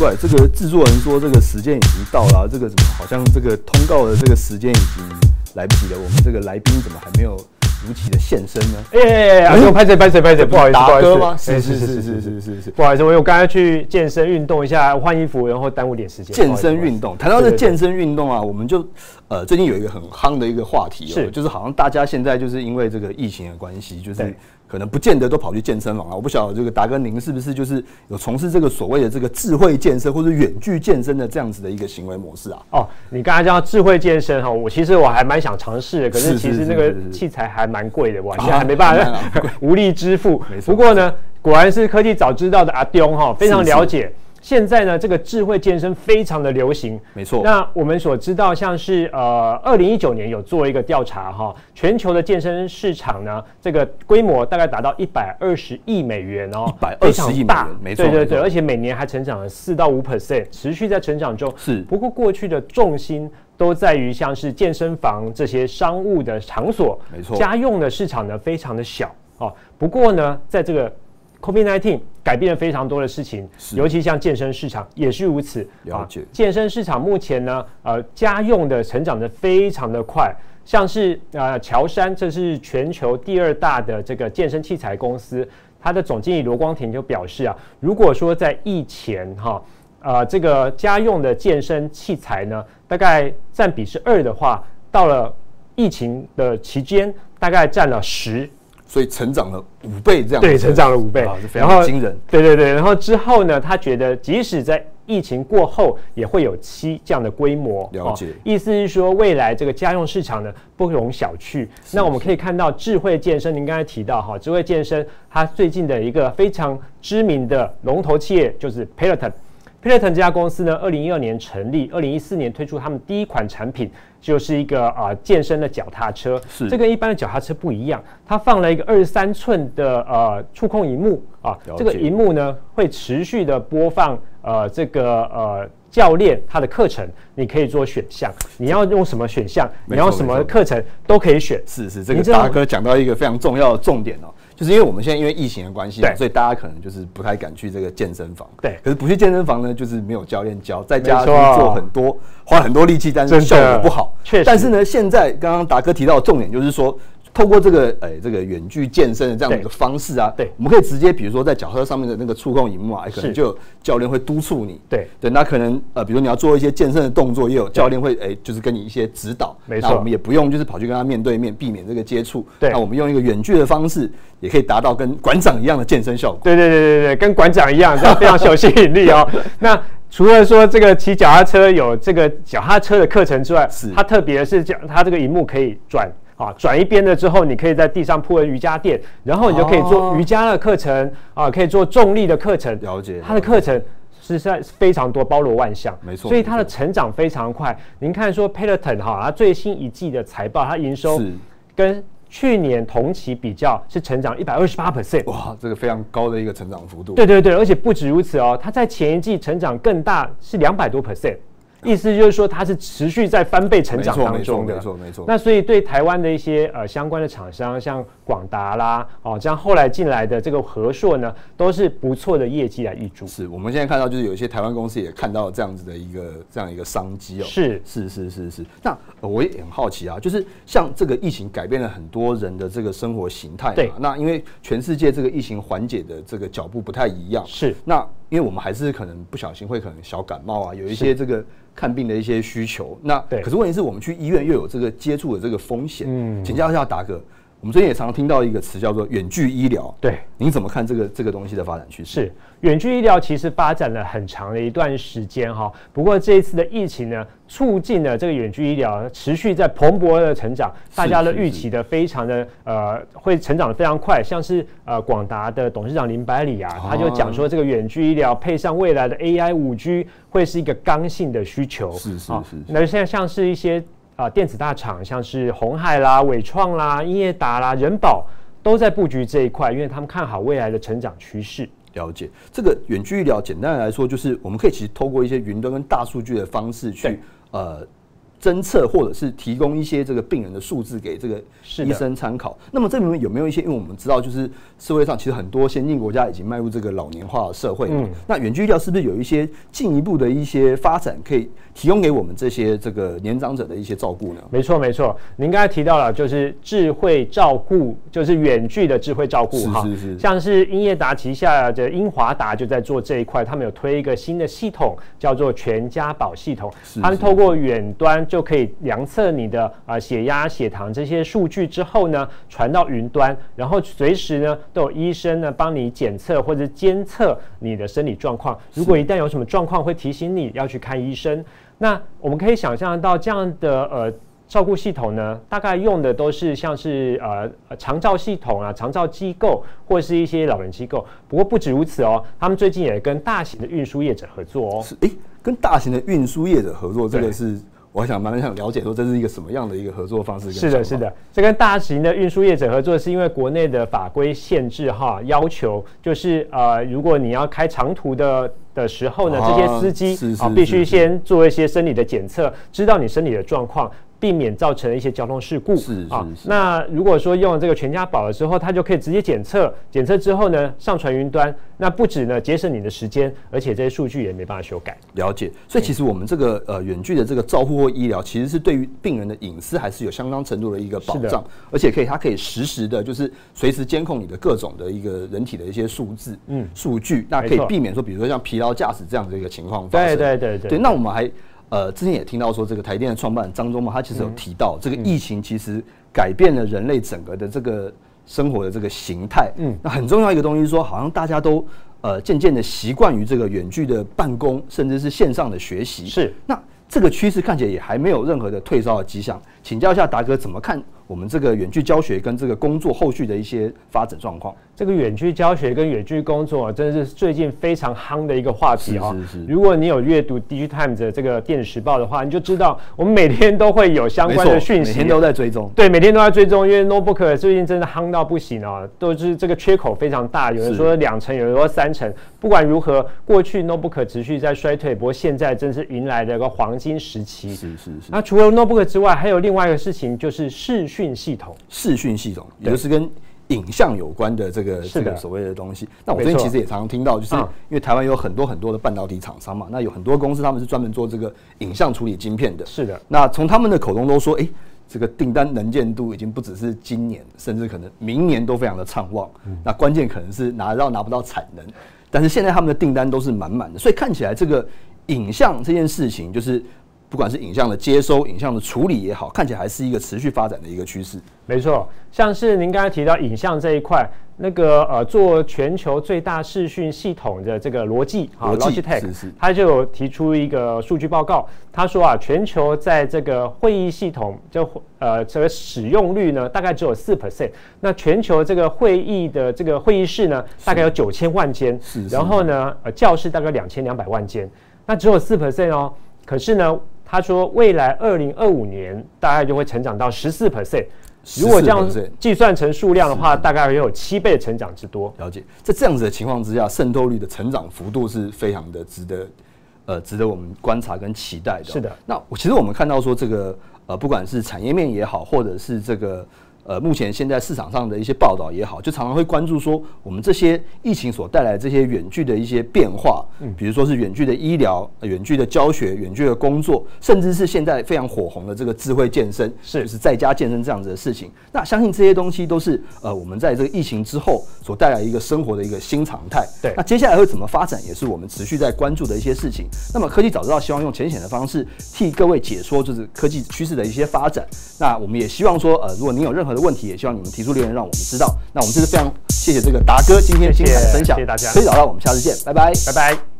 怪，这个制作人说这个时间已经到了，这个怎么好像这个通告的这个时间已经来不及了？我们这个来宾怎么还没有如期的现身呢？哎哎哎，我拍谁拍谁拍谁，不好意思，不好意思达哥吗？哎是是是是是是是。不好意思，我有刚才去健身运动一下，换衣服，然后耽误点时间。健身运动，谈到这健身运动啊，我们就呃最近有一个很夯的一个话题哦，是就是好像大家现在就是因为这个疫情的关系，就是对可能不见得都跑去健身房啊。我不晓得这个达哥您是不是就是有从事这个所谓的这个智慧健身或者远距健身的这样子的一个行为模式啊？哦，你刚才讲智慧健身哈，我其实我还蛮想尝试的，可是是其实那个器材还蛮贵的，我现啊在还没办法 无力支付不过呢，果然是科技早知道的阿丢哈，非常是是了解。现在呢，这个智慧健身非常的流行，没错。那我们所知道，像是呃，二零一九年有做一个调查哈，全球的健身市场呢，这个规模大概达到一百二十亿美元哦，120非常亿美元大。没错对对对，而且每年还成长了四到五 percent，持续在成长中。是。不过过去的重心都在于像是健身房这些商务的场所，没错。家用的市场呢非常的小。哦。不过呢，在这个 COVID-19 改变了非常多的事情，尤其像健身市场也是如此。了解健身市场目前呢，呃，家用的成长的非常的快，像是呃乔山，这是全球第二大的这个健身器材公司，它的总经理罗光庭就表示啊，如果说在疫前哈。呃，这个家用的健身器材呢，大概占比是二的话，到了疫情的期间，大概占了十，所以成长了五倍这样子，对，成长了五倍啊，这，非常惊人。对对对，然后之后呢，他觉得即使在疫情过后，也会有七这样的规模。哦了解意思是说，未来这个家用市场呢不容小觑。那我们可以看到智慧健身，您刚才提到哈，智慧健身它最近的一个非常知名的龙头企业就是 Peloton。Peloton 这家公司呢，二零一二年成立，二零一四年推出他们第一款产品，就是一个啊、健身的脚踏车。是这跟一般的脚踏车不一样，它放了一个二十三寸的呃触控荧幕啊，这个解荧幕呢会持续的播放呃这个呃教练他的课程，你可以做选项，你要用什么选项，你要什么课程都可以选。是是，这个达哥讲到一个非常重要的重点哦，就是因为我们现在因为疫情的关系嘛，所以大家可能就是不太敢去这个健身房。对可是不去健身房呢，就是没有教练教，在家去做很多，花很多力气，但是效果不好。确实但是呢，现在刚刚达哥提到的重点就是说。透过这个哎、这个远距健身的这样的一个方式啊，对我们可以直接比如说在脚踏车上面的那个触控荧幕啊，可能就有教练会督促你，对对，那可能呃，比如你要做一些健身的动作，也有教练会哎、就是跟你一些指导，没错我们也不用就是跑去跟他面对面，避免这个接触。对那我们用一个远距的方式，也可以达到跟馆长一样的健身效果。对对对对对，跟馆长一样，这样非常有吸引力哦。那除了说这个骑脚踏车有这个脚踏车的课程之外是，它特别是讲它这个荧幕可以转。啊，转一边了之后，你可以在地上铺个瑜伽垫，然后你就可以做哦瑜伽的课程啊，可以做重力的课程。了解它的课程实在是非常多，包罗万象。没错所以它的成长非常快。您看说 Peloton 哈，它最新一季的财报，它营收是跟去年同期比较是成长一百二十八 percent。哇，这个非常高的一个成长幅度。对对对，而且不止如此哦，它在前一季成长更大，是两百多 percent，意思就是说它是持续在翻倍成长没错没错当中的。没错没错那所以对台湾的一些呃相关的厂商，像广达啦，哦，这样后来进来的这个和硕呢，都是不错的业绩来预祝。是我们现在看到，就是有一些台湾公司也看到这样子的一个这样一个商机哦。是是是是是。那呃我也很好奇啊，就是像这个疫情改变了很多人的这个生活形态对嘛。那因为全世界这个疫情缓解的这个脚步不太一样，是那因为我们还是可能不小心会可能小感冒啊，有一些这个看病的一些需求。那可是问题是我们去医院又有这个接触的这个风险。嗯请教一下达哥，我们最近也常常听到一个词叫做远距医疗。对，您怎么看这个这个东西的发展趋势？是。远距医疗其实发展了很长的一段时间哈，不过这一次的疫情呢，促进了这个远距医疗持续在蓬勃的成长，大家的预期的非常的呃会成长的非常快，像是呃广达的董事长林百里啊，他就讲说这个远距医疗配上未来的 AI 五 G 会是一个刚性的需求，是是是。那现在像是一些啊、电子大厂，像是红海啦、伟创啦、英业达啦、人保。都在布局这一块，因为他们看好未来的成长趋势。了解这个远距医疗，简单的来说，就是我们可以其实透过一些云端跟大数据的方式去呃侦测或者是提供一些这个病人的数字给这个医生参考。那么这里面有没有一些？因为我们知道，就是社会上其实很多先进国家已经迈入这个老年化的社会。嗯那远距医疗是不是有一些进一步的一些发展，可以提供给我们这些这个年长者的一些照顾呢？没错，没错。您刚才提到了，就是智慧照顾，就是远距的智慧照顾是哈。是是像是英业达旗下的英华达就在做这一块，他们有推一个新的系统，叫做全家宝系统。是是他们透过远端就可以量测你的啊、呃血压、血糖这些数据之后呢，传到云端，然后随时呢都有医生呢帮你检测或者监测你的生理状况。如果一旦有什么状况，会提醒你要去看医生。那我们可以想象到这样的呃照顾系统呢，大概用的都是像是呃呃长照系统啊、长照机构或是一些老人机构。不过不止如此哦，他们最近也跟大型的运输业者合作哦。是诶，跟大型的运输业者合作，这个是我想蛮想了解说这是一个什么样的一个合作方式是的，是的，这跟大型的运输业者合作，是因为国内的法规限制哈，要求就是呃，如果你要开长途的的时候呢，啊这些司机啊必须先做一些生理的检测，知道你身体的状况。避免造成一些交通事故。是啊那如果说用这个全家宝的时候，它就可以直接检测，检测之后呢上传云端，那不止呢节省你的时间，而且这些数据也没办法修改。了解，所以其实我们这个呃远距的这个照护或医疗，其实是对于病人的隐私还是有相当程度的一个保障，而且可以它可以实时的，就是随时监控你的各种的一个人体的一些数字、嗯。数据，那可以避免说，比如说像疲劳驾驶这样的一个情况发生。对对对对。对，那我们还呃之前也听到说，这个台电的创办人张忠谋他其实有提到，这个疫情其实改变了人类整个的这个生活的这个形态。嗯嗯，那很重要一个东西是说，好像大家都呃渐渐的习惯于这个远距的办公，甚至是线上的学习。是那这个趋势看起来也还没有任何的退烧的迹象。请教一下达哥，怎么看我们这个远距教学跟这个工作后续的一些发展状况？这个远距教学跟远距工作、啊，真的是最近非常夯的一个话题哈、是是是如果你有阅读《Digitimes》的这个电子时报的话，你就知道我们每天都会有相没关的讯息，每天都在追踪。对，每天都在追踪，因为 notebook 最近真的夯到不行啊，都是这个缺口非常大，有人是说两成，有人说三成。不管如何，过去 notebook 持续在衰退，不过现在真是迎来了一个黄金时期。是是是，那除了 notebook 之外，还有另外一个事情，就是视讯系统。视讯系统，也对就是跟影像有关的这个的这个所谓的东西。那我最近其实也常常听到，就是嗯因为台湾有很多很多的半导体厂商嘛，那有很多公司他们是专门做这个影像处理晶片的。是的，那从他们的口中都说，哎、这个订单能见度已经不只是今年，甚至可能明年都非常的畅旺。那关键可能是拿得到拿不到产能，但是现在他们的订单都是满满的，所以看起来这个影像这件事情，就是不管是影像的接收、影像的处理也好，看起来还是一个持续发展的一个趋势。没错，像是您刚才提到影像这一块，那个呃，做全球最大视讯系统的这个罗技啊 Logitech，是是他就有提出一个数据报告，他说啊，全球在这个会议系统就呃这个使用率呢，大概只有四 percent。那全球这个会议的这个会议室呢，大概有九千万间，然后呢，呃，教室大概两千两百万间，那只有四 percent 哦。可是呢，他说未来二零二五年大概就会成长到十四 percent。如果这样14%计算成数量的话，大概也有七倍的成长之多。了解，在这样子的情况之下，渗透率的成长幅度是非常的值得，呃，值得我们观察跟期待的哦、是的那其实我们看到说这个，呃，不管是产业面也好，或者是这个。呃，目前现在市场上的一些报道也好，就常常会关注说，我们这些疫情所带来的这些远距的一些变化，嗯，比如说是远距的医疗、呃远距的教学、远距的工作，甚至是现在非常火红的这个智慧健身，是就是在家健身这样子的事情。那相信这些东西都是呃我们在这个疫情之后所带来一个生活的一个新常态。对那接下来会怎么发展，也是我们持续在关注的一些事情。那么科技早知道，希望用浅显的方式替各位解说就是科技趋势的一些发展。那我们也希望说，呃，如果您有任何的问题，也希望你们提出留言让我们知道。那我们这次非常谢谢这个达哥今天精彩的分享，谢谢大家可以找到，我们下次见，拜拜。拜拜。